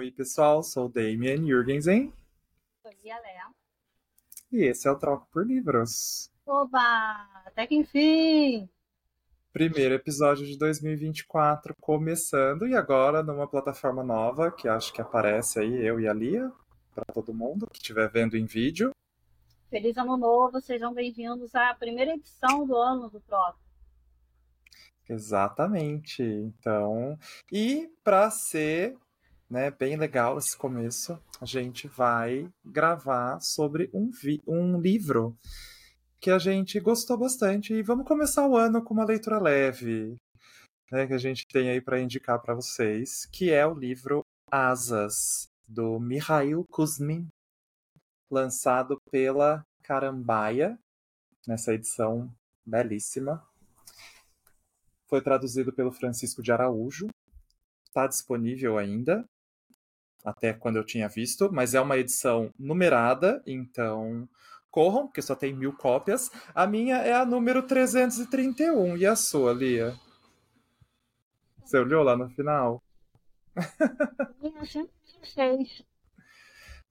Oi, pessoal, sou o Damien Jürgensen. Sou Léa. E esse é o Troco por Livros. Oba! Até que enfim! Primeiro episódio de 2024 começando e agora numa plataforma nova que acho que aparece aí, eu e a Lia, para todo mundo que estiver vendo em vídeo. Feliz Ano Novo, sejam bem-vindos à primeira edição do ano do Troco. Exatamente. Então, e para ser né, bem legal esse começo, a gente vai gravar sobre um, um livro que a gente gostou bastante e vamos começar o ano com uma leitura leve, né, que a gente tem aí para indicar para vocês, que é o livro Asas do Mikhail Kuzmin, lançado pela Carambaia, nessa edição belíssima. Foi traduzido pelo Francisco de Araújo. Está disponível ainda, até quando eu tinha visto, mas é uma edição numerada, então corram, porque só tem mil cópias. A minha é a número 331. E a sua, Lia? Você olhou lá no final? Minha 116.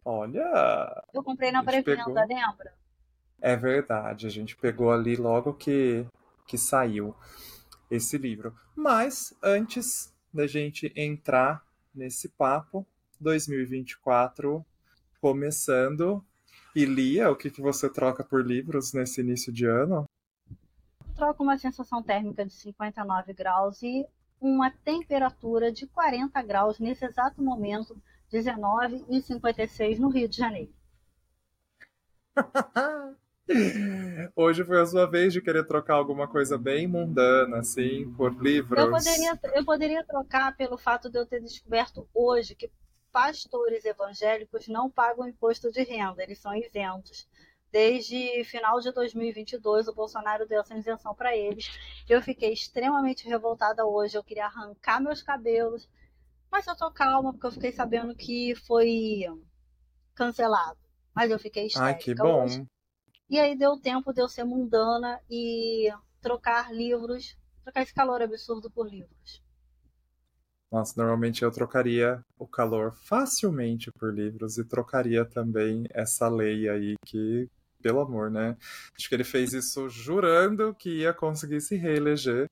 Olha! Eu comprei na pré-venda, pegou... lembra? É verdade, a gente pegou ali logo que, que saiu esse livro. Mas antes da gente entrar nesse papo, 2024 começando. E Lia, o que, que você troca por livros nesse início de ano? Eu troco uma sensação térmica de 59 graus e uma temperatura de 40 graus nesse exato momento, 19 e 56 no Rio de Janeiro. Hoje foi a sua vez de querer trocar alguma coisa bem mundana, assim, por livros. Eu poderia, eu poderia trocar pelo fato de eu ter descoberto hoje que pastores evangélicos não pagam imposto de renda, eles são isentos. Desde final de 2022, o Bolsonaro deu essa isenção para eles. Eu fiquei extremamente revoltada hoje. Eu queria arrancar meus cabelos, mas eu tô calma porque eu fiquei sabendo que foi cancelado. Mas eu fiquei histérica Ai, que bom. Hoje. E aí deu tempo de eu ser mundana e trocar livros, trocar esse calor absurdo por livros. Nossa, normalmente eu trocaria o calor facilmente por livros e trocaria também essa lei aí que, pelo amor, né? Acho que ele fez isso jurando que ia conseguir se reeleger.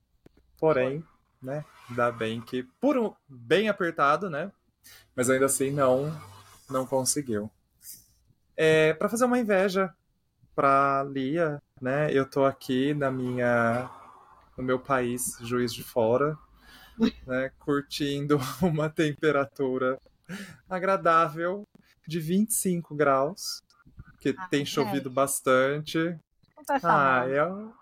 Porém, né? Ainda bem que por um bem apertado, né? Mas ainda assim não não conseguiu. É, para fazer uma inveja para Lia, né? Eu tô aqui na minha no meu país, Juiz de Fora, né, curtindo uma temperatura agradável de 25 graus, que ah, tem chovido é. bastante. Ah, é, o,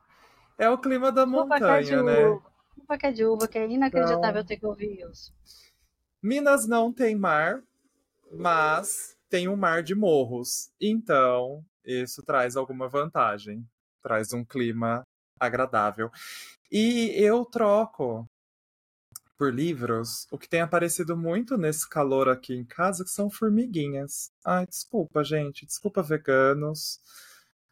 é o clima da montanha, né? Culpa que é de uva, que é inacreditável então, ter que ouvir isso. Minas não tem mar, mas tem um mar de morros. Então, isso traz alguma vantagem. Traz um clima agradável. E eu troco por livros, o que tem aparecido muito nesse calor aqui em casa são formiguinhas. Ai, desculpa, gente, desculpa veganos.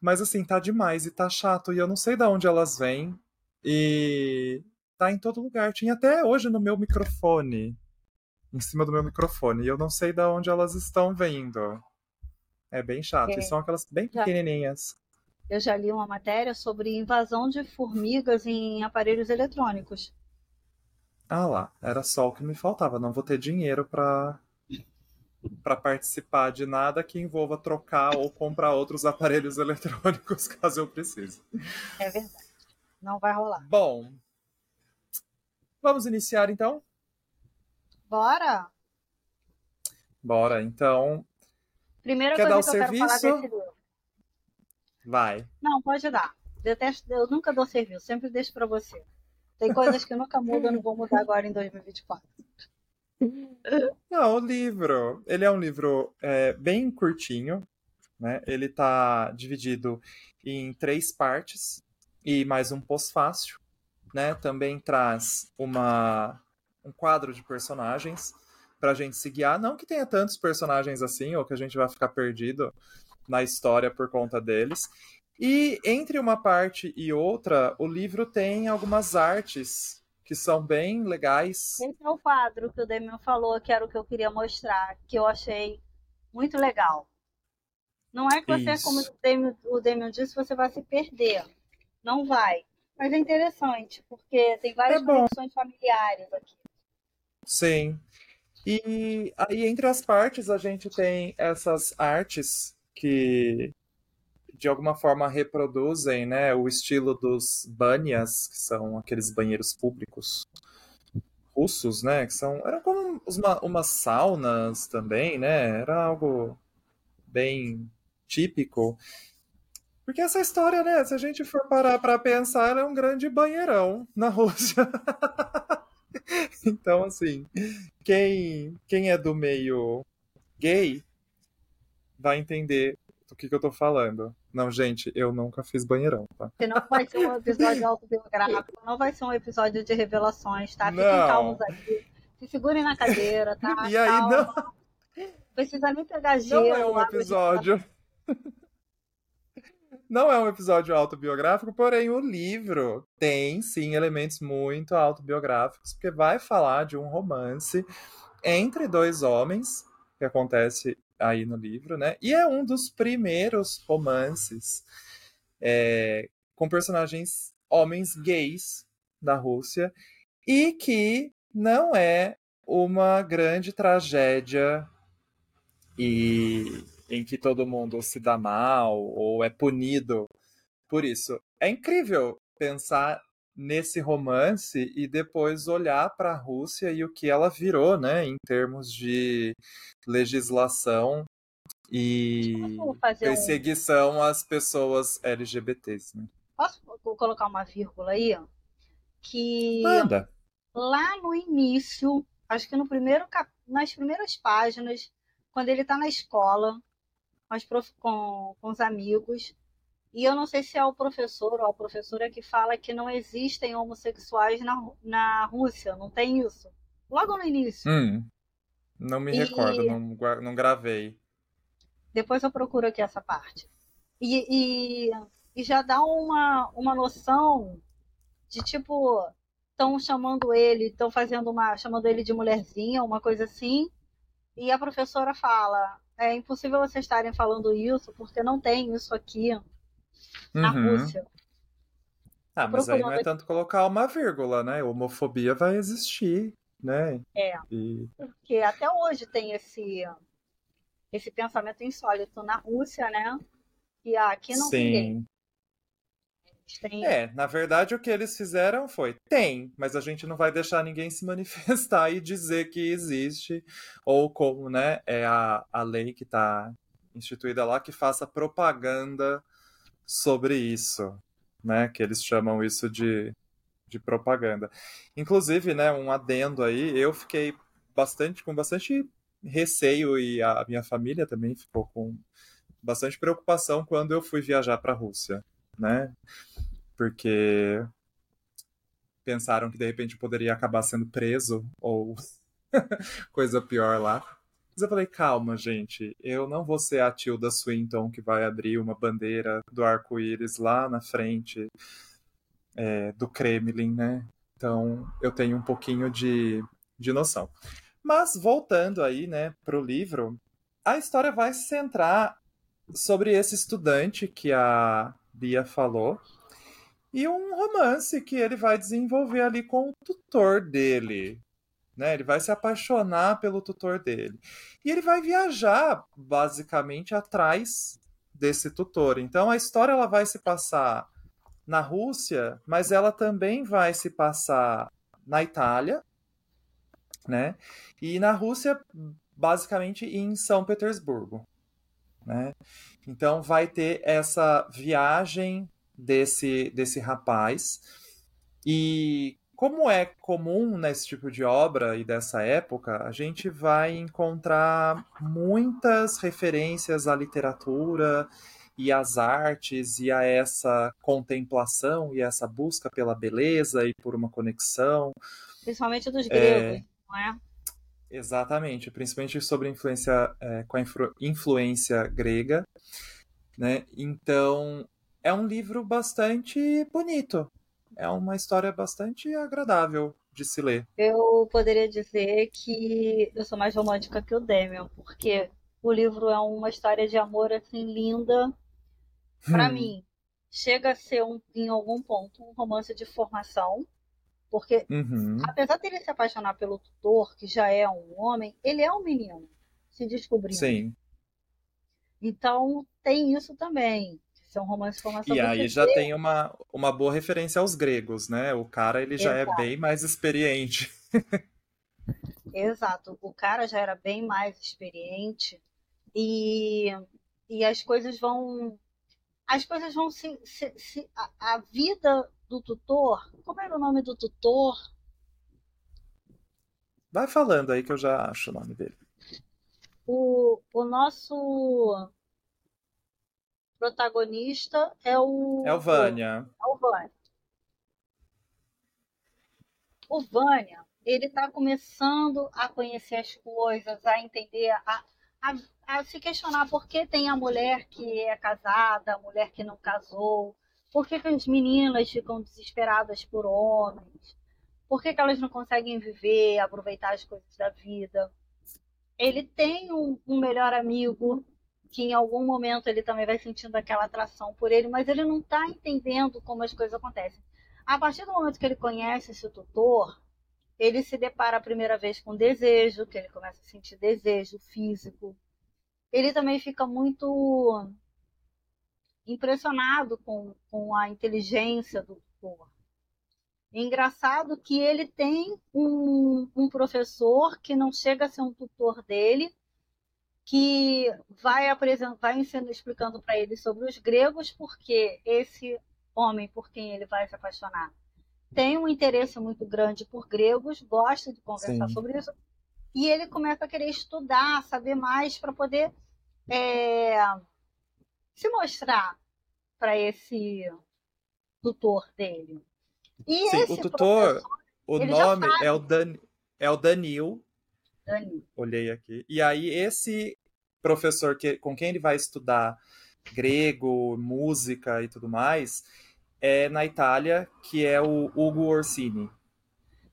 Mas assim, tá demais e tá chato e eu não sei de onde elas vêm. E tá em todo lugar. Tinha até hoje no meu microfone, em cima do meu microfone, e eu não sei de onde elas estão vindo. É bem chato. É. E são aquelas bem pequenininhas. Eu já li uma matéria sobre invasão de formigas em aparelhos eletrônicos. Ah lá, era só o que me faltava. Não vou ter dinheiro para para participar de nada que envolva trocar ou comprar outros aparelhos eletrônicos caso eu precise. É verdade. Não vai rolar. Bom, vamos iniciar então? Bora! Bora, então. Primeira Quer coisa dar o que serviço? eu quero falar desse livro. Vai. Não, pode dar. Detesto, eu nunca dou serviço, sempre deixo para você. Tem coisas que nunca mudam, não vou mudar agora em 2024. Não, o livro, ele é um livro é, bem curtinho, né? Ele está dividido em três partes e mais um pós-fácil, né? Também traz uma, um quadro de personagens para a gente se guiar. Não que tenha tantos personagens assim, ou que a gente vai ficar perdido na história por conta deles. E entre uma parte e outra, o livro tem algumas artes que são bem legais. Esse é o quadro que o Demian falou, que era o que eu queria mostrar, que eu achei muito legal. Não é que você, Isso. como o Demian, o Demian disse, você vai se perder. Não vai. Mas é interessante, porque tem várias é conexões familiares aqui. Sim. E aí, entre as partes, a gente tem essas artes que de alguma forma reproduzem né, o estilo dos banyas, que são aqueles banheiros públicos russos, né? Que são. Eram como uma, umas saunas também, né? Era algo bem típico. Porque essa história, né? Se a gente for parar para pensar, é um grande banheirão na Rússia. então, assim, quem, quem é do meio gay vai entender do que, que eu tô falando. Não, gente, eu nunca fiz banheirão, tá? não vai ser um episódio autobiográfico, não vai ser um episódio de revelações, tá? Fiquem não. calmos aqui. Se segurem na cadeira, tá? E aí, Calma. não. Precisa nem pegar gelo. Não é um episódio. Não é um episódio autobiográfico, porém o livro tem sim elementos muito autobiográficos, porque vai falar de um romance entre dois homens que acontece aí no livro, né? E é um dos primeiros romances é, com personagens homens gays da Rússia e que não é uma grande tragédia e em que todo mundo se dá mal ou é punido por isso. É incrível pensar nesse romance e depois olhar para a Rússia e o que ela virou, né, em termos de legislação e perseguição um... às pessoas LGBTs. Né? Posso colocar uma vírgula aí? Que Manda. lá no início, acho que no primeiro cap... nas primeiras páginas, quando ele está na escola com, prof... com, com os amigos, e eu não sei se é o professor ou a professora que fala que não existem homossexuais na, na Rússia, não tem isso. Logo no início. Hum, não me e... recordo, não, não gravei. Depois eu procuro aqui essa parte. E, e, e já dá uma, uma noção de tipo, estão chamando ele, estão fazendo uma. chamando ele de mulherzinha, uma coisa assim. E a professora fala: é impossível vocês estarem falando isso, porque não tem isso aqui na uhum. Rússia. Ah, mas aí não é tanto colocar uma vírgula, né? Homofobia vai existir, né? É. E... Porque até hoje tem esse, esse pensamento insólito na Rússia, né? E aqui não Sim. tem. É, na verdade o que eles fizeram foi tem, mas a gente não vai deixar ninguém se manifestar e dizer que existe, ou como, né, é a, a lei que está instituída lá que faça propaganda sobre isso, né? Que eles chamam isso de, de propaganda. Inclusive, né, um adendo aí, eu fiquei bastante com bastante receio e a minha família também ficou com bastante preocupação quando eu fui viajar para a Rússia, né? Porque pensaram que de repente eu poderia acabar sendo preso ou coisa pior lá. Mas eu falei, calma, gente, eu não vou ser a Tilda Swinton que vai abrir uma bandeira do arco-íris lá na frente é, do Kremlin, né? Então eu tenho um pouquinho de, de noção. Mas voltando aí, né, pro livro, a história vai se centrar sobre esse estudante que a Bia falou e um romance que ele vai desenvolver ali com o tutor dele, né? Ele vai se apaixonar pelo tutor dele. E ele vai viajar, basicamente, atrás desse tutor. Então a história ela vai se passar na Rússia, mas ela também vai se passar na Itália, né? E na Rússia, basicamente em São Petersburgo, né? Então vai ter essa viagem desse desse rapaz e como é comum nesse tipo de obra e dessa época, a gente vai encontrar muitas referências à literatura e às artes e a essa contemplação e essa busca pela beleza e por uma conexão. Principalmente dos gregos, é... não é? Exatamente, principalmente sobre influência é, com a influ... influência grega, né? Então é um livro bastante bonito, é uma história bastante agradável de se ler. Eu poderia dizer que eu sou mais romântica que o Demian, porque o livro é uma história de amor assim linda. Para hum. mim, chega a ser um, em algum ponto um romance de formação, porque uhum. apesar dele se apaixonar pelo tutor, que já é um homem, ele é um menino se descobrindo. Sim. Então tem isso também. Ser um romance formação. E aí já tem uma, uma boa referência aos gregos, né? O cara ele já é Exato. é bem mais experiente. Exato. O cara já era bem mais experiente e, e as coisas vão. As coisas vão se. se, se a, a, vida do tutor. Como era o nome do tutor? Vai falando aí que eu já acho o nome dele. O, o nosso protagonista é o. É o Vânia. É o Vânia. O Vânia, ele está começando a conhecer as coisas, a entender, a, a, a se questionar por que tem a mulher que é casada, a mulher que não casou, por que, que as meninas ficam desesperadas por homens, por que, que elas não conseguem viver, aproveitar as coisas da vida. Ele tem um, um melhor amigo que em algum momento ele também vai sentindo aquela atração por ele, mas ele não está entendendo como as coisas acontecem. A partir do momento que ele conhece esse tutor, ele se depara a primeira vez com desejo, que ele começa a sentir desejo físico. Ele também fica muito impressionado com, com a inteligência do tutor. É engraçado que ele tem um, um professor que não chega a ser um tutor dele, que vai vai ensinando, explicando para ele sobre os gregos, porque esse homem por quem ele vai se apaixonar tem um interesse muito grande por gregos, gosta de conversar Sim. sobre isso, e ele começa a querer estudar, saber mais para poder é, se mostrar para esse tutor dele. E Sim, o tutor, o nome é o, Dan, é o Danil. Danil. Olhei aqui. E aí, esse professor que, com quem ele vai estudar grego, música e tudo mais, é na Itália, que é o Hugo Orsini.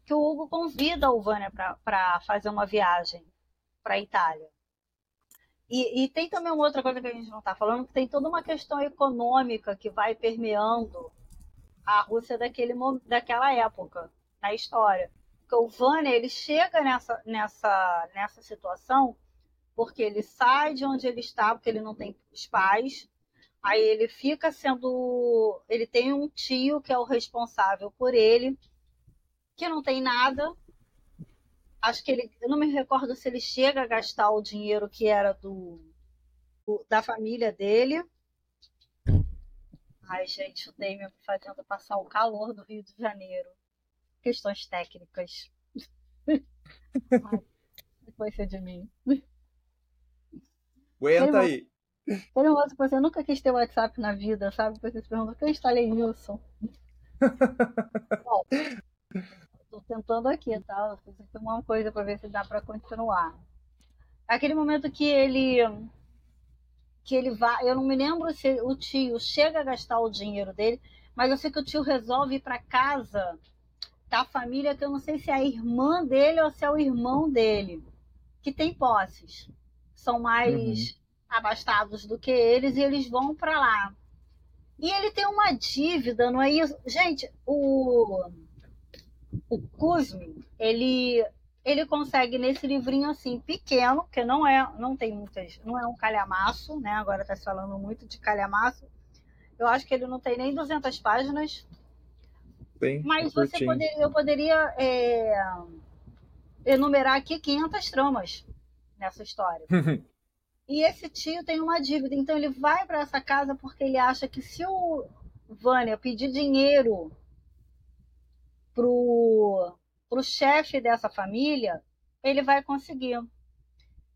Que o Hugo convida o Vânia para fazer uma viagem para a Itália. E, e, tem também uma outra coisa que a gente não está falando, que tem toda uma questão econômica que vai permeando a Rússia daquele, daquela época, na história. Porque o Vânia, ele chega nessa, nessa, nessa situação porque ele sai de onde ele está, porque ele não tem os pais, Aí ele fica sendo. Ele tem um tio que é o responsável por ele, que não tem nada. Acho que ele. Eu não me recordo se ele chega a gastar o dinheiro que era do, do da família dele. Ai, gente, o Damien fazendo passar o calor do Rio de Janeiro. Questões técnicas. Ser de mim. Aguenta aí. Foi um que você nunca quis ter WhatsApp na vida, sabe? Você se pergunta, que eu instalei Wilson? Bom, tô tentando aqui, tá? Fiz aqui uma coisa para ver se dá para continuar. Aquele momento que ele que ele vai, eu não me lembro se o tio chega a gastar o dinheiro dele, mas eu sei que o tio resolve ir para casa da família que eu não sei se é a irmã dele ou se é o irmão dele, que tem posses. São mais uhum abastados do que eles e eles vão para lá. E ele tem uma dívida, não é isso? Gente, o, o Kuzmin, ele, ele consegue nesse livrinho assim, pequeno, que não é, não tem muitas, não é um calhamaço, né? Agora está se falando muito de calhamaço. Eu acho que ele não tem nem 200 páginas. Bem, mas você poderia, eu poderia é, enumerar aqui 500 tramas nessa história. E esse tio tem uma dívida, então ele vai para essa casa porque ele acha que se o Vânia pedir dinheiro pro, pro chefe dessa família, ele vai conseguir.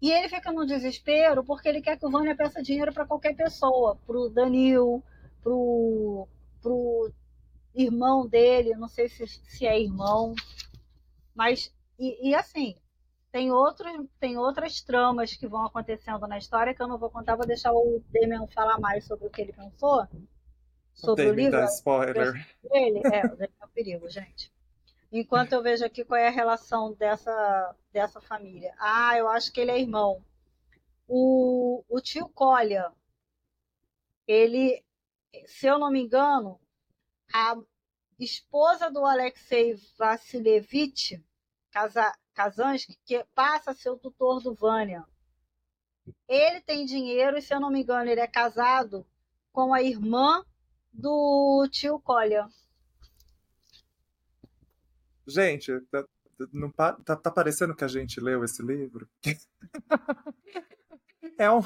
E ele fica no desespero porque ele quer que o Vânia peça dinheiro para qualquer pessoa, pro Danil, pro, pro irmão dele, não sei se, se é irmão, mas e, e assim, tem, outros, tem outras tramas que vão acontecendo na história que eu não vou contar, vou deixar o Demian falar mais sobre o que ele pensou. Sobre o, o livro. spoiler. Ele, é, o é perigo, gente. Enquanto eu vejo aqui qual é a relação dessa, dessa família. Ah, eu acho que ele é irmão. O, o tio Kolya, ele, se eu não me engano, a esposa do Alexei Vassilevich Kazansky, que passa a ser o tutor do Vânia. Ele tem dinheiro e, se eu não me engano, ele é casado com a irmã do tio Collier. Gente, tá, não, tá, tá parecendo que a gente leu esse livro? é um,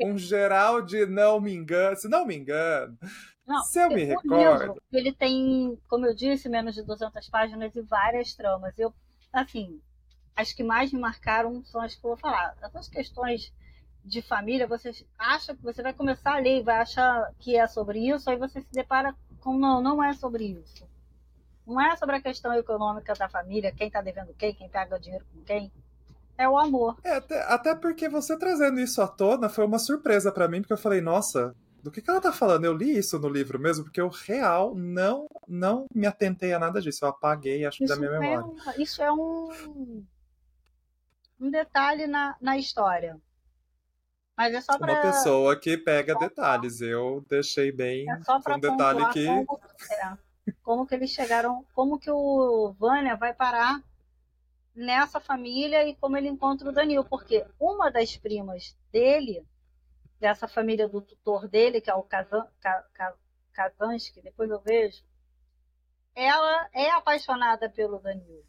um geral de não me engano, se não me engano. Não, se eu me recordo. Livro, ele tem, como eu disse, menos de 200 páginas e várias tramas. Eu, assim, as que mais me marcaram são as que eu vou falar. Essas questões de família, você acha que você vai começar a ler e vai achar que é sobre isso, aí você se depara com não, não é sobre isso. Não é sobre a questão econômica da família, quem está devendo quem, quem paga o dinheiro com quem. É o amor. É, até, até porque você trazendo isso à tona foi uma surpresa para mim, porque eu falei, nossa, do que, que ela tá falando? Eu li isso no livro mesmo, porque eu real não não me atentei a nada disso. Eu apaguei, acho, isso da minha memória. É um, isso é um, um detalhe na, na história. Mas é só pra... Uma pessoa que pega detalhes. Eu deixei bem é só um detalhe que. Como, é, como que eles chegaram. Como que o Vânia vai parar nessa família e como ele encontra o Danilo. Porque uma das primas dele, dessa família do tutor dele, que é o Kazan, Kazansky, depois eu vejo, ela é apaixonada pelo Danilo.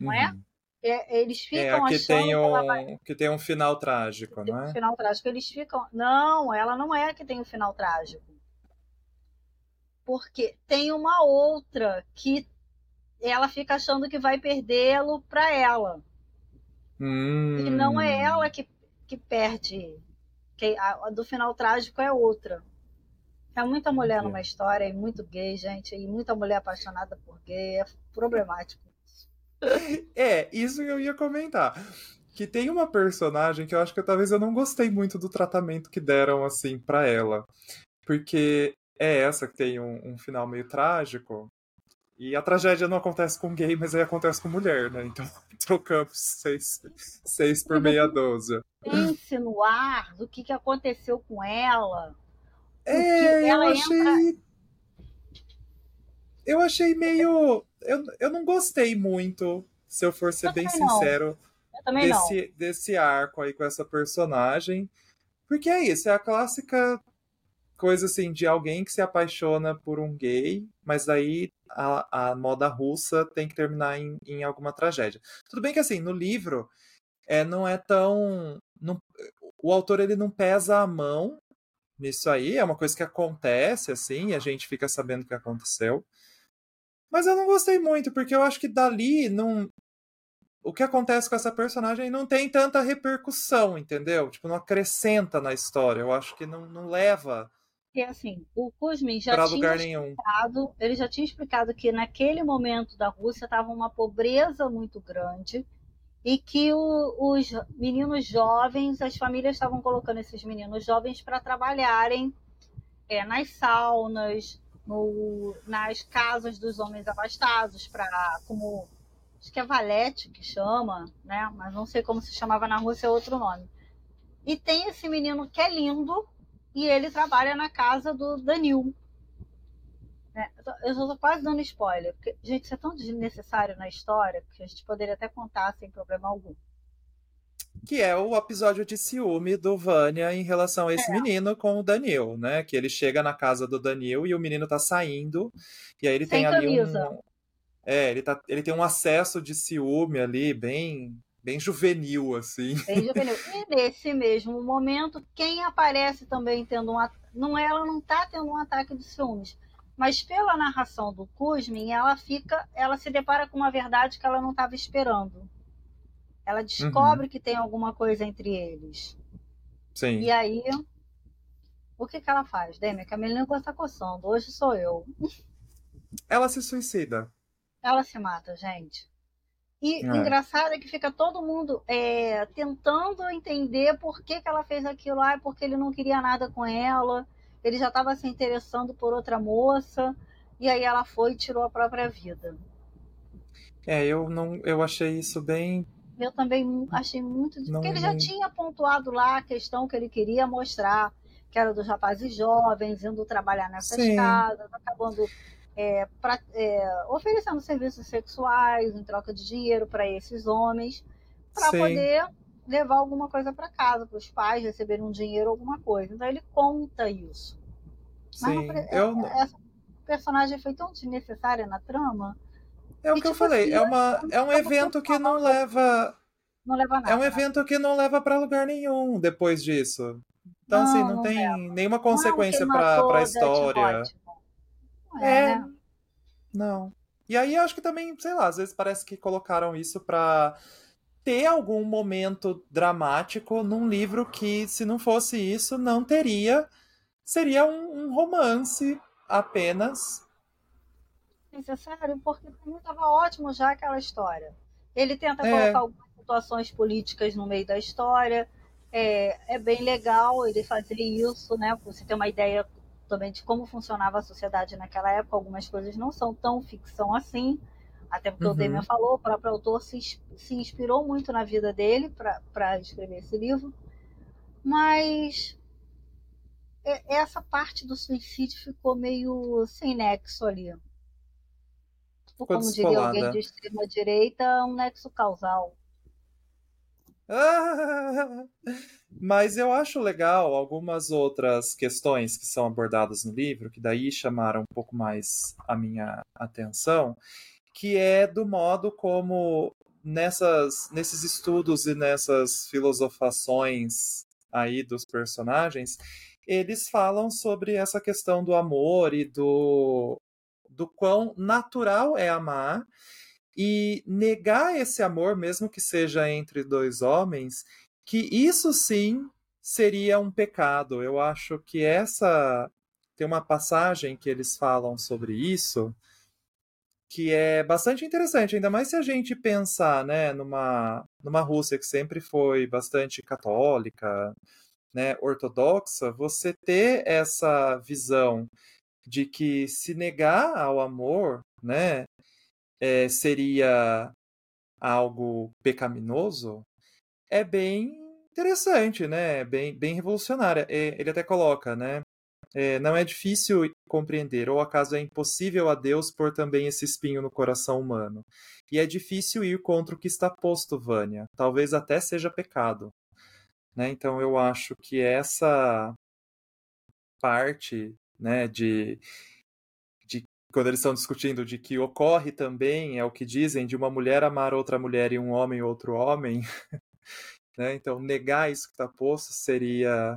Não é? uhum. é? Eles é, ficam é, que achando tem um, que, vai... que tem um final trágico, não é? Um final trágico. Eles ficam. Não, ela não é que tem um final trágico. Porque tem uma outra que ela fica achando que vai perdê-lo para ela. Hum. E não é ela que, que perde. Que a, a do final trágico é outra. É muita mulher numa história e muito gay, gente, e muita mulher apaixonada por gay. É problemático. É, isso que eu ia comentar. Que tem uma personagem que eu acho que talvez eu não gostei muito do tratamento que deram, assim, para ela. Porque é essa que tem um, um, final meio trágico. E a tragédia não acontece com gay, mas aí acontece com mulher, né? Então trocamos seis, seis por meia dúzia. Pense no ar do que, que aconteceu com ela. É, ela eu achei. Entra... Eu achei meio eu, eu não gostei muito, se eu for ser eu bem sincero, desse, desse arco aí com essa personagem. Porque é isso, é a clássica coisa assim de alguém que se apaixona por um gay, mas aí a, a moda russa tem que terminar em, em alguma tragédia. Tudo bem que assim, no livro é, não é tão. Não, o autor ele não pesa a mão nisso aí, é uma coisa que acontece, assim, e a gente fica sabendo o que aconteceu. Mas eu não gostei muito, porque eu acho que dali não. O que acontece com essa personagem não tem tanta repercussão, entendeu? Tipo, não acrescenta na história. Eu acho que não, não leva. E assim, o Kuzmin já tinha lugar explicado, nenhum. ele já tinha explicado que naquele momento da Rússia estava uma pobreza muito grande e que o, os meninos jovens, as famílias estavam colocando esses meninos jovens para trabalharem é, nas saunas, no, nas casas dos homens abastados, para como acho que é valete que chama, né? Mas não sei como se chamava na Rússia, é outro nome. E tem esse menino que é lindo e ele trabalha na casa do Danil. É, eu estou quase dando spoiler, porque, gente, isso é tão desnecessário na história que a gente poderia até contar sem problema algum que é o episódio de ciúme do Vânia em relação a esse é. menino com o Danil, né? Que ele chega na casa do Danil e o menino tá saindo, e aí ele Sem tem ali um. É, ele, tá, ele tem um acesso de ciúme ali, bem, bem juvenil, assim. Bem juvenil. E nesse mesmo momento, quem aparece também tendo um não é, ela não tá tendo um ataque de ciúmes, mas pela narração do Kuzmin, ela fica, ela se depara com uma verdade que ela não estava esperando. Ela descobre uhum. que tem alguma coisa entre eles. Sim. E aí, o que, que ela faz? Demi, que a menina está coçando. Hoje sou eu. Ela se suicida. Ela se mata, gente. E é. engraçado é que fica todo mundo é, tentando entender por que, que ela fez aquilo lá, porque ele não queria nada com ela, ele já estava se interessando por outra moça, e aí ela foi e tirou a própria vida. É, eu não, eu achei isso bem. Eu também achei muito. Não, porque ele já tinha pontuado lá a questão que ele queria mostrar, que era dos rapazes jovens indo trabalhar nessas Sim. casas, acabando é, pra, é, oferecendo serviços sexuais em troca de dinheiro para esses homens, para poder levar alguma coisa para casa, para os pais receberem um dinheiro, alguma coisa. Então ele conta isso. Sim, Mas não, eu... essa personagem foi tão desnecessária na trama. É o que, que eu tipo falei, assim, é, uma, é um evento que não leva. Não leva nada. É um evento que não leva para lugar nenhum depois disso. Então, não, assim, não, não tem leva. nenhuma consequência para a história. Não é, é. Né? Não. E aí, acho que também, sei lá, às vezes parece que colocaram isso para ter algum momento dramático num livro que, se não fosse isso, não teria. Seria um, um romance apenas. Necessário, porque para mim estava ótimo já aquela história. Ele tenta é. colocar algumas situações políticas no meio da história. É, é bem legal ele fazer isso, né? Você ter uma ideia também de como funcionava a sociedade naquela época. Algumas coisas não são tão ficção assim. Até porque uhum. o Demian falou, o próprio autor se, se inspirou muito na vida dele para escrever esse livro. Mas essa parte do suicídio ficou meio sem nexo ali. Ficou como diria alguém de extrema direita, um nexo causal. mas eu acho legal algumas outras questões que são abordadas no livro, que daí chamaram um pouco mais a minha atenção, que é do modo como nessas, nesses estudos e nessas filosofações aí dos personagens, eles falam sobre essa questão do amor e do, do quão natural é amar e negar esse amor, mesmo que seja entre dois homens, que isso sim seria um pecado. Eu acho que essa tem uma passagem que eles falam sobre isso que é bastante interessante, ainda mais se a gente pensar, né, numa, numa Rússia que sempre foi bastante católica, né, ortodoxa, você ter essa visão de que se negar ao amor, né, é, seria algo pecaminoso, é bem interessante, né, bem, bem revolucionária. Ele até coloca, né, é, não é difícil compreender, ou acaso é impossível a Deus pôr também esse espinho no coração humano. E é difícil ir contra o que está posto, Vânia. Talvez até seja pecado. Né? Então eu acho que essa parte né, de quando eles estão discutindo de que ocorre também, é o que dizem, de uma mulher amar outra mulher e um homem outro homem. né? Então negar isso que está posto seria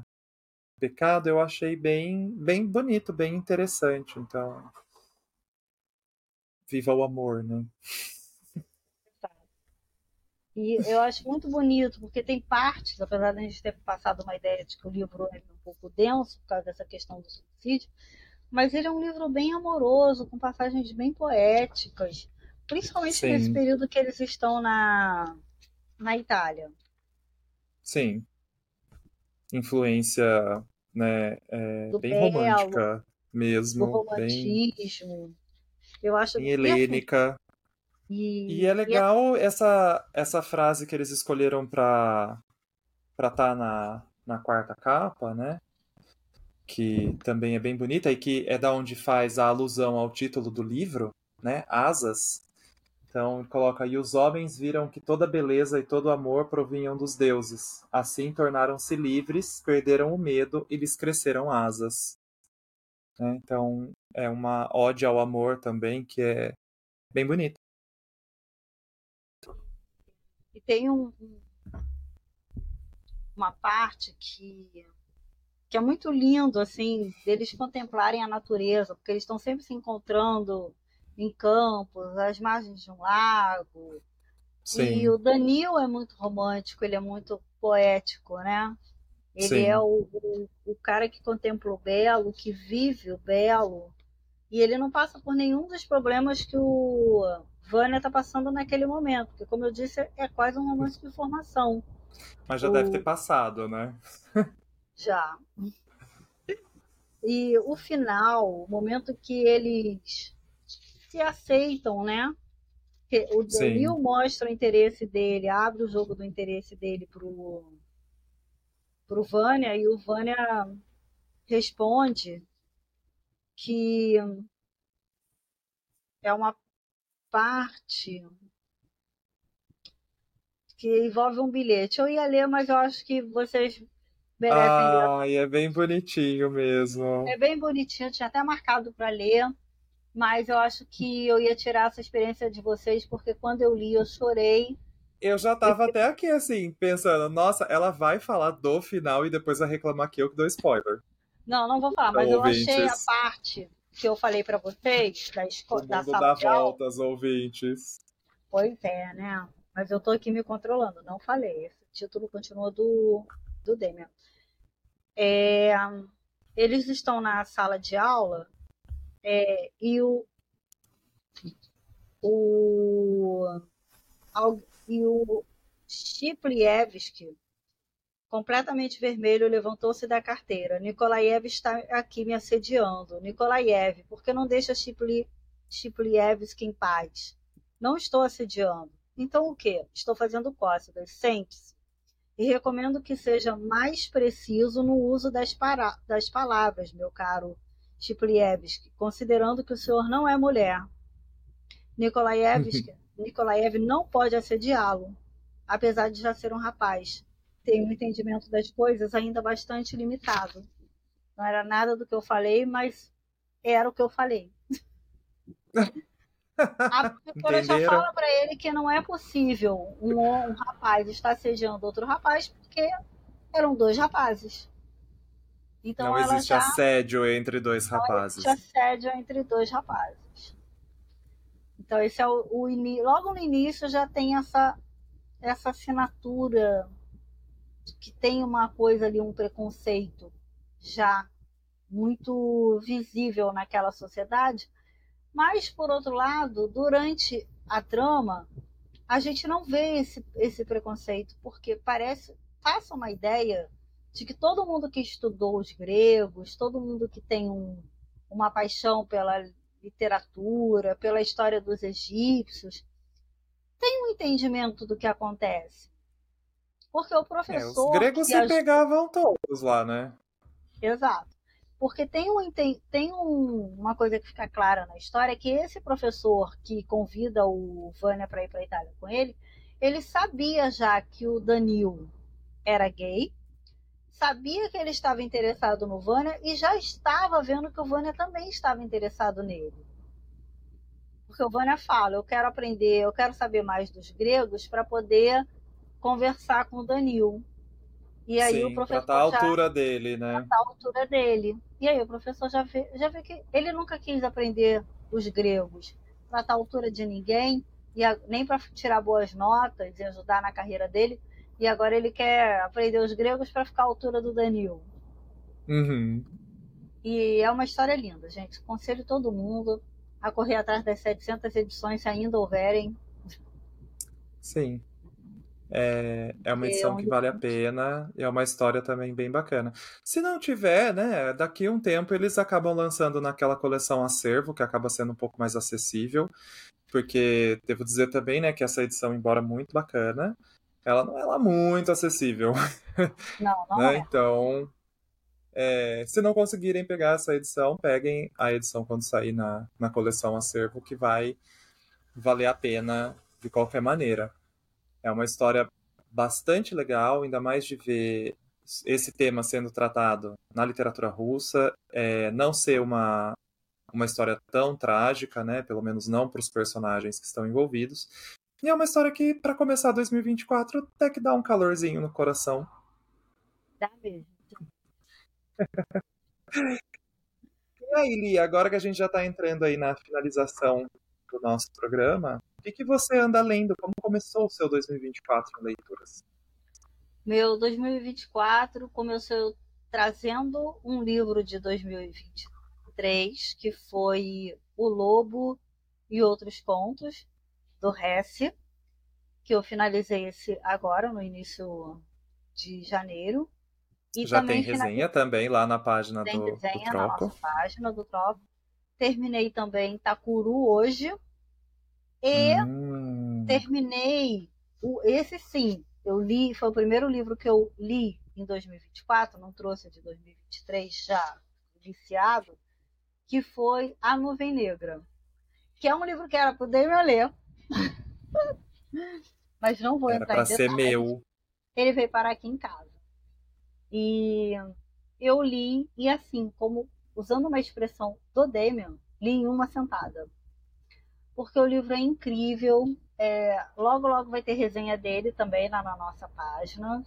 pecado, eu achei bem, bem bonito, bem interessante. Então, viva o amor, né? E eu acho muito bonito, porque tem partes, apesar de a gente ter passado uma ideia de que o livro é um pouco denso por causa dessa questão do suicídio, mas ele é um livro bem amoroso, com passagens bem poéticas, principalmente Sim. nesse período que eles estão na, na Itália. Sim influência né, é, bem belo, romântica mesmo. Do romantismo. Bem, eu acho bem helênica. E, e é legal e é... essa, essa frase que eles escolheram para estar tá na, na quarta capa, né? Que também é bem bonita e que é da onde faz a alusão ao título do livro, né? Asas. Então coloca: E os homens viram que toda beleza e todo amor provinham dos deuses. Assim tornaram-se livres, perderam o medo e lhes cresceram asas. Né? Então é uma ode ao amor também que é bem bonita. E tem um, uma parte que que é muito lindo assim deles contemplarem a natureza porque eles estão sempre se encontrando em campos, às margens de um lago. Sim. E o Danil é muito romântico, ele é muito poético, né? Ele Sim. é o, o, o, cara que contempla o belo, que vive o belo, e ele não passa por nenhum dos problemas que o Vânia está passando naquele momento, porque, como eu disse, é quase um romance de formação. Mas já o... deve ter passado, né? já. E o final, o momento que eles se aceitam, né? o Danil mostra o interesse dele, abre o jogo do interesse dele pro, pro Vânia e o Vânia responde que é uma parte que envolve um bilhete. Eu ia ler, mas eu acho que vocês ah, ler. é bem bonitinho mesmo. É bem bonitinho, tinha até marcado para ler, mas eu acho que eu ia tirar essa experiência de vocês, porque quando eu li, eu chorei. Eu já tava até aqui, assim, pensando, nossa, ela vai falar do final e depois vai reclamar que eu que dou spoiler. Não, não vou falar, mas eu achei a parte que eu falei para vocês da escola da dá voltas, ouvintes. Pois é, né? Mas eu tô aqui me controlando, não falei. Esse título continua do, do Demian. É, eles estão na sala de aula é, e o, o, e o Chiplievski, completamente vermelho, levantou-se da carteira. Nikolaev está aqui me assediando. Nikolaev, por que não deixa Chipli, Chiplievski em paz? Não estou assediando. Então o que? Estou fazendo cócegas. Sente-se. E recomendo que seja mais preciso no uso das, para... das palavras, meu caro Chiplievski, considerando que o senhor não é mulher. Nikolaevski, Nikolaev não pode assediá-lo, apesar de já ser um rapaz tem um entendimento das coisas ainda bastante limitado. Não era nada do que eu falei, mas era o que eu falei. A professora já fala para ele que não é possível um, um rapaz estar assediando outro rapaz porque eram dois rapazes. Então não existe já... assédio entre dois rapazes. Não existe assédio entre dois rapazes. Então esse é o, o logo no início já tem essa essa assinatura que tem uma coisa ali, um preconceito já muito visível naquela sociedade, mas por outro lado, durante a trama, a gente não vê esse, esse preconceito, porque parece, passa uma ideia de que todo mundo que estudou os gregos, todo mundo que tem um, uma paixão pela literatura, pela história dos egípcios, tem um entendimento do que acontece. Porque o professor. É, os gregos se pegavam todos lá, né? Exato. Porque tem, um, tem, tem um, uma coisa que fica clara na história, que esse professor que convida o Vânia para ir para a Itália com ele, ele sabia já que o Danil era gay, sabia que ele estava interessado no Vânia e já estava vendo que o Vânia também estava interessado nele. Porque o Vânia fala, eu quero aprender, eu quero saber mais dos gregos para poder conversar com o Danil. E aí Sim, o professor. Pra tá a altura dele, né? Pra tá a altura dele. E aí o professor já vê, já vê que ele nunca quis aprender os gregos para estar tá à altura de ninguém, e a, nem para tirar boas notas e ajudar na carreira dele. E agora ele quer aprender os gregos para ficar à altura do Danil. Uhum. E é uma história linda, gente. Conselho todo mundo a correr atrás das 700 edições, se ainda houverem. Sim. É, é uma edição que vale a pena e é uma história também bem bacana. Se não tiver, né, daqui a um tempo eles acabam lançando naquela coleção acervo, que acaba sendo um pouco mais acessível, porque devo dizer também, né, que essa edição, embora muito bacana, ela não é lá muito acessível. Não, não né? é. Então, é, se não conseguirem pegar essa edição, peguem a edição quando sair na, na coleção acervo, que vai valer a pena de qualquer maneira. É uma história bastante legal, ainda mais de ver esse tema sendo tratado na literatura russa, é, não ser uma, uma história tão trágica, né? Pelo menos não para os personagens que estão envolvidos. E é uma história que, para começar 2024, até que dá um calorzinho no coração. Dá mesmo. e aí, Lia, agora que a gente já está entrando aí na finalização do nosso programa, que, que você anda lendo? Como começou o seu 2024 em leituras? Meu 2024 começou trazendo um livro de 2023, que foi O Lobo e Outros Contos, do Hesse, que eu finalizei esse agora, no início de janeiro. E Já tem resenha finalizei... também lá na página tem do, resenha do Troco. Na nossa página do Troco. Terminei também Takuru hoje, e hum. terminei o, esse sim. Eu li, foi o primeiro livro que eu li em 2024, não trouxe de 2023 já viciado, que foi A Nuvem Negra, que é um livro que era para o Damian ler, mas não vou Era entrar pra em ser detalhes. meu. Ele veio parar aqui em casa. E eu li, e assim, como usando uma expressão do Damian, li em uma sentada. Porque o livro é incrível. é, logo, logo vai ter resenha dele também lá na nossa página.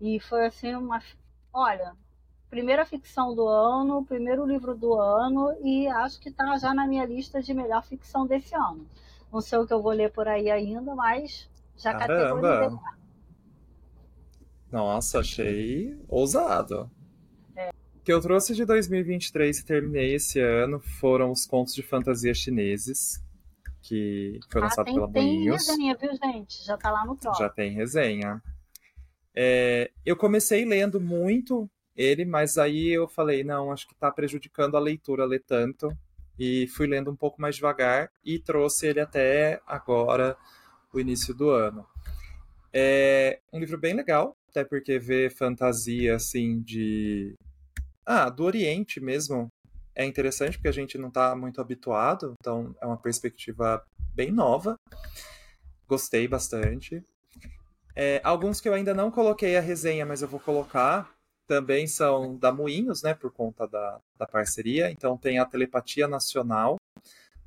E foi assim uma. Olha, primeira ficção do ano, primeiro livro do ano, e acho que está já na minha lista de melhor ficção desse ano. Não sei o que eu vou ler por aí ainda, mas já categorizei. Nossa, achei ousado. O que eu trouxe de 2023 e terminei esse ano foram os contos de fantasia chineses, que foi Ah, lançado tem, pela tem Moinhos. resenha, viu, gente? Já tá lá no próximo. Já tem resenha. É, eu comecei lendo muito ele, mas aí eu falei, não, acho que tá prejudicando a leitura ler tanto. E fui lendo um pouco mais devagar e trouxe ele até agora, o início do ano. É um livro bem legal, até porque vê fantasia assim de. Ah, do Oriente mesmo. É interessante porque a gente não tá muito habituado, então é uma perspectiva bem nova. Gostei bastante. É, alguns que eu ainda não coloquei a resenha, mas eu vou colocar, também são da Moinhos, né, por conta da, da parceria. Então tem a Telepatia Nacional,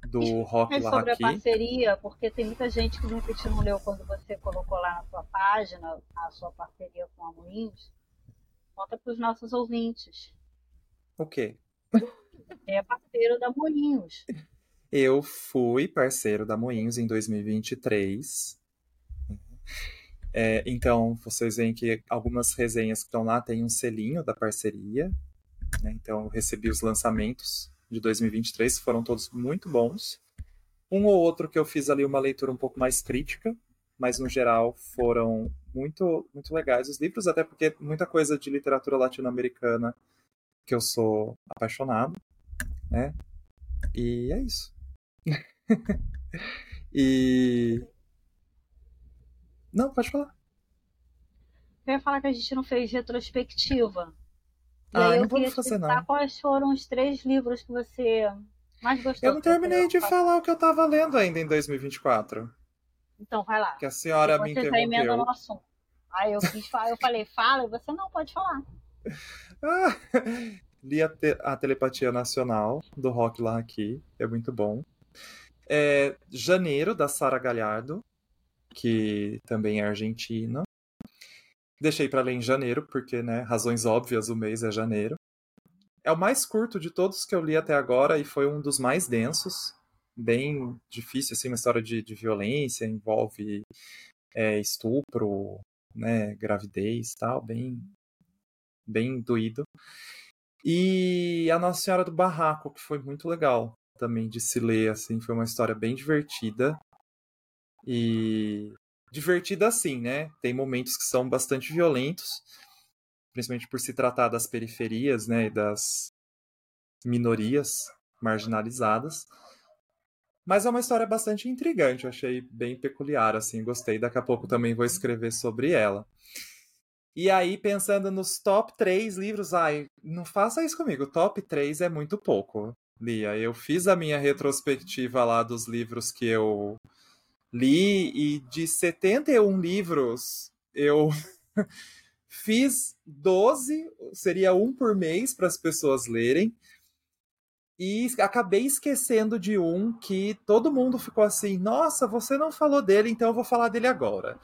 do Rock É sobre a parceria, porque tem muita gente que de repente não leu quando você colocou lá na sua página a sua parceria com a Moinhos. Conta para os nossos ouvintes. O quê? É parceiro da Moinhos. Eu fui parceiro da Moinhos em 2023. É, então, vocês veem que algumas resenhas que estão lá têm um selinho da parceria. né? Então, eu recebi os lançamentos de 2023, foram todos muito bons. Um ou outro que eu fiz ali uma leitura um pouco mais crítica, mas no geral foram muito, muito legais os livros, até porque muita coisa de literatura latino-americana que eu sou apaixonado, né? E é isso. e. Não, pode falar. Eu ia falar que a gente não fez retrospectiva. E Ah, aí não eu queria vamos fazer, não. quais foram os três livros que você mais gostou. Eu não terminei de falar o que eu tava lendo ainda em 2024. Então, vai lá. Que a senhora me você emenda interrompeu. no assunto. Aí eu quis falar, eu falei, fala, e você não pode falar. Ah, li a, te- a Telepatia Nacional, do Rock Larraqui, é muito bom. É, Janeiro, da Sara Galhardo, que também é argentina. Deixei pra ler em janeiro, porque, né, razões óbvias, o mês é janeiro. É o mais curto de todos que eu li até agora e foi um dos mais densos. Bem difícil, assim, uma história de, de violência, envolve é, estupro, né, gravidez tal, bem, bem doído. E a Nossa Senhora do Barraco, que foi muito legal também de se ler, assim, foi uma história bem divertida. E divertida assim, né? Tem momentos que são bastante violentos, principalmente por se tratar das periferias, né, e das minorias marginalizadas. Mas é uma história bastante intrigante, eu achei bem peculiar, assim, gostei. Daqui a pouco também vou escrever sobre ela. E aí, pensando nos top 3 livros, ai, não faça isso comigo. Top 3 é muito pouco, Lia. Eu fiz a minha retrospectiva lá dos livros que eu li, e de 71 livros, eu fiz 12, seria um por mês para as pessoas lerem. E acabei esquecendo de um que todo mundo ficou assim: nossa, você não falou dele, então eu vou falar dele agora.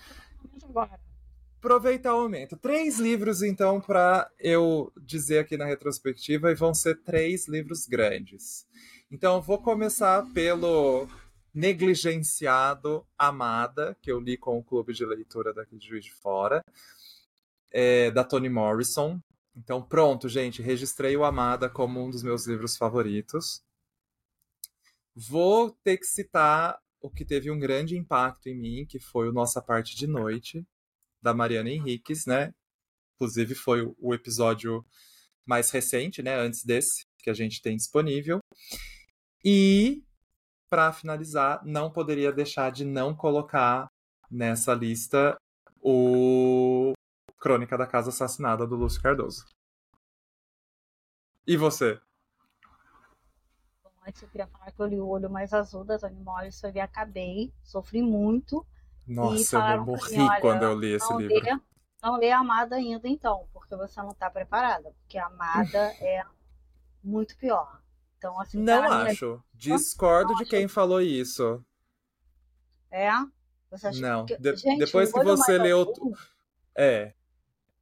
Aproveitar o momento. Três livros, então, para eu dizer aqui na retrospectiva, e vão ser três livros grandes. Então, vou começar pelo negligenciado Amada, que eu li com o clube de leitura daqui de Juiz de Fora, é, da Toni Morrison. Então, pronto, gente, registrei o Amada como um dos meus livros favoritos. Vou ter que citar o que teve um grande impacto em mim, que foi o Nossa Parte de Noite, da Mariana Henriques, né? Inclusive foi o- episódio mais recente, né? Antes desse, que a gente tem disponível. E para finalizar, não poderia deixar de não colocar nessa lista o Crônica da Casa Assassinada do Lúcio Cardoso. E você? Antes eu queria falar que eu li O Olho Mais Azul da Toni Morrison e acabei, sofri muito. Nossa, eu morri mim, quando eu li esse livro. Lê, não lê Amada ainda então, porque você não está preparada, porque Amada é muito pior. Então, assim, não acho. Discordo não de quem acho. falou isso. É? não. Que... De Gente, depois que você leu. Azul... É.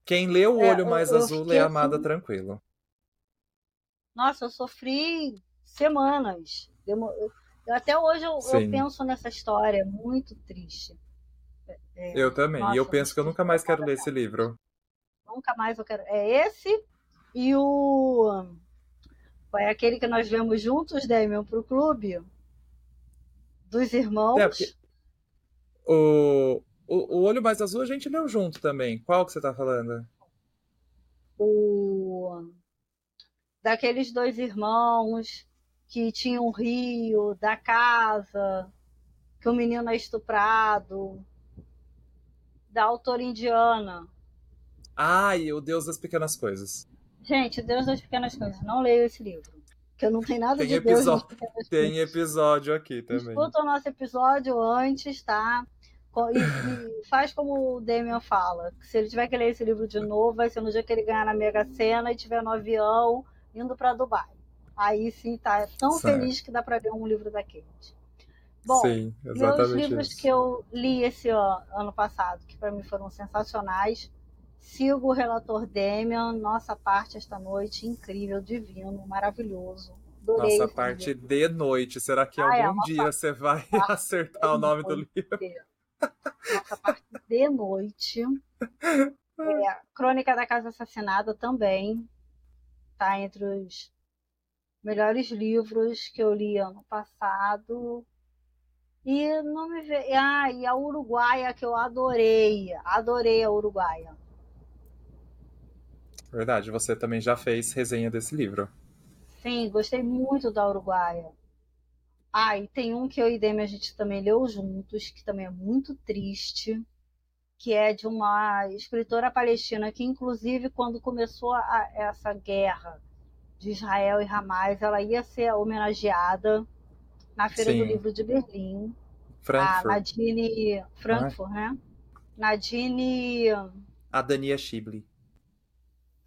Quem lê o é, olho mais azul lê Amada assim... tranquilo. Nossa, eu sofri semanas. Eu, até hoje eu, eu, penso nessa história, muito triste. É, eu também. Nossa, e eu penso que eu nunca mais quero ler esse livro. Nunca mais eu quero. É esse e o foi aquele que nós vemos juntos, Damian, para o clube? Dos irmãos. É, o, o, o Olho Mais Azul a gente leu junto também. Qual que você está falando? O daqueles dois irmãos que tinham um rio, da casa, que o menino é estuprado, da autora indiana. Ai, o Deus das Pequenas Coisas. Gente, Deus das Pequenas Coisas. Não leio esse livro. Que eu não tenho nada tem de episódio, Deus Tem episódio aqui também. Escuta o nosso episódio antes, tá? E, e, faz como o Damian fala. Se ele tiver que ler esse livro de novo, vai ser no dia que ele ganhar na Mega Sena e estiver no avião indo para Dubai. Aí sim tá tão certo. feliz que dá para ler um livro daqueles. Bom, sim, meus livros isso. que eu li esse ano, ano passado, que para mim foram sensacionais, Sigo o relator Demian, nossa parte esta noite, incrível, divino, maravilhoso. Adorei nossa parte de noite. Será que ah, algum é, dia você vai acertar o nome do livro? Nossa parte de noite. É, Crônica da Casa Assassinada também. Tá entre os melhores livros que eu li ano passado. E não me ve... Ah, e a Uruguaia que eu adorei. Adorei a Uruguaia. Verdade, você também já fez resenha desse livro. Sim, gostei muito da Uruguaia. Ah, e tem um que eu e Demi a gente também leu juntos, que também é muito triste, que é de uma escritora palestina que, inclusive, quando começou a, essa guerra de Israel e Hamas, ela ia ser homenageada na Feira Sim. do Livro de Berlim. Frankfurt. A Nadine Frankfurt, ah. né? Nadine. A Dania Schibli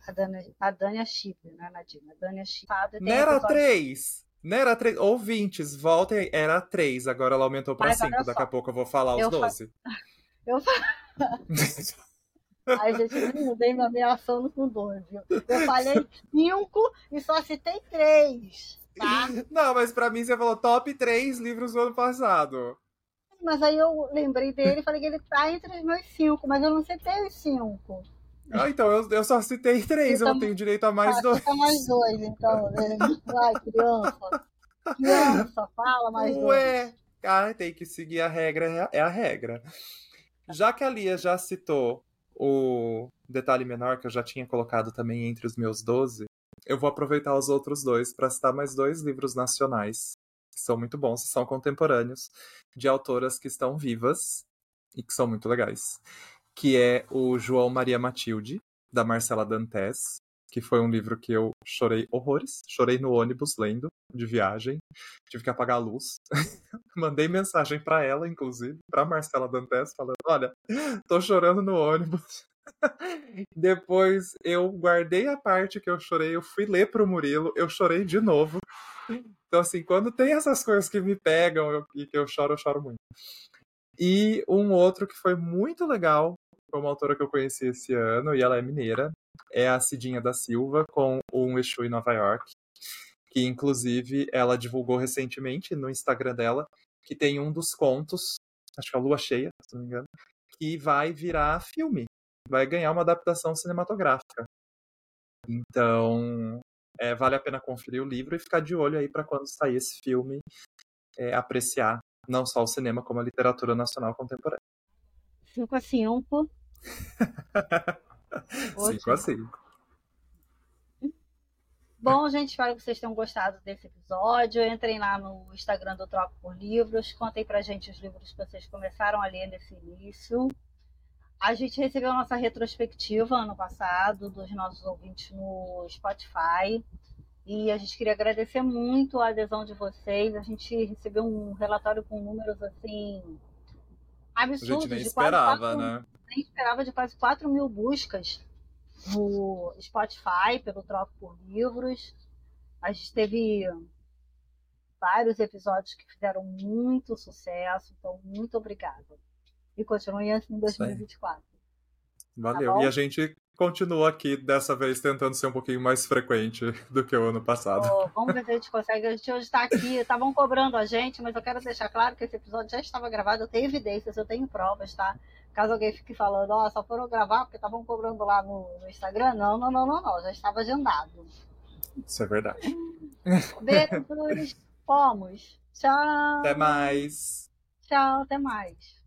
a Dania, a Dania Chip, né, Nadine? A Dania Chip. Não era três! Não era três. Ouvintes, voltem. Era três, agora ela aumentou pra Mas cinco. Daqui a pouco eu vou falar os doze. Eu falo. Ai, gente, não dei me ameaçando com dois, viu? Eu falei cinco e só citei três, tá? Não, mas pra mim você falou top três livros do ano passado. Mas aí eu lembrei dele e falei que ele tá entre os meus cinco, mas eu não citei os cinco. Ah, então, eu, eu só citei três, eu, eu tenho direito a mais ah, dois. mais dois, então, né? Vai, criança. Criança, fala mais Ué, dois. Ah, tem que seguir a regra, é a regra. Já que a Lia já citou o detalhe menor que eu já tinha colocado também entre os meus 12, eu vou aproveitar os outros dois para citar mais dois livros nacionais que são muito bons, são contemporâneos, de autoras que estão vivas e que são muito legais que é o João Maria Matilde, da Marcela Dantes, que foi um livro que eu chorei horrores. Chorei no ônibus lendo, de viagem. Tive que apagar a luz. Mandei mensagem para ela, inclusive, para Marcela Dantes, falando: Olha, tô chorando no ônibus. Depois eu guardei a parte que eu chorei, eu fui ler pro Murilo, eu chorei de novo. Então, assim, quando tem essas coisas que me pegam e que eu choro, eu choro muito. E um outro que foi muito legal, foi uma autora que eu conheci esse ano, e ela é mineira, é a Cidinha da Silva, com um Exu em Nova York, que inclusive ela divulgou recentemente no Instagram dela, que tem um dos contos, acho que é a Lua Cheia, se não me engano, que vai virar filme, vai ganhar uma adaptação cinematográfica. Então, é, vale a pena conferir o livro e ficar de olho aí para quando sair esse filme, é, apreciar não só o cinema, como a literatura nacional contemporânea. 5 a 5 5 a 5. Bom, gente, espero que vocês tenham gostado desse episódio. Entrem lá no Instagram do Troco por Livros. Contem pra gente os livros que vocês começaram a ler nesse início. A gente recebeu a nossa retrospectiva ano passado dos nossos ouvintes no Spotify. E a gente queria agradecer muito a adesão de vocês. A gente recebeu um relatório com números assim absurdos. A gente nem esperava, 4, né? Nem esperava de quase 4 mil buscas no Spotify pelo Troco por Livros. A gente teve vários episódios que fizeram muito sucesso, então muito obrigada. E continue assim em 2024. Valeu. Tá e a gente continua aqui, dessa vez, tentando ser um pouquinho mais frequente do que o ano passado. Oh, vamos ver se a gente consegue. A gente hoje está aqui, estavam cobrando a gente, mas eu quero deixar claro que esse episódio já estava gravado, eu tenho evidências, eu tenho provas, tá? Caso alguém fique falando, ó, oh, só foram gravar porque estavam cobrando lá no, no, Instagram. Não, não, não, não, não, já estava agendado. Isso é verdade. Beijos, fomos. Tchau. Até mais. Tchau, até mais.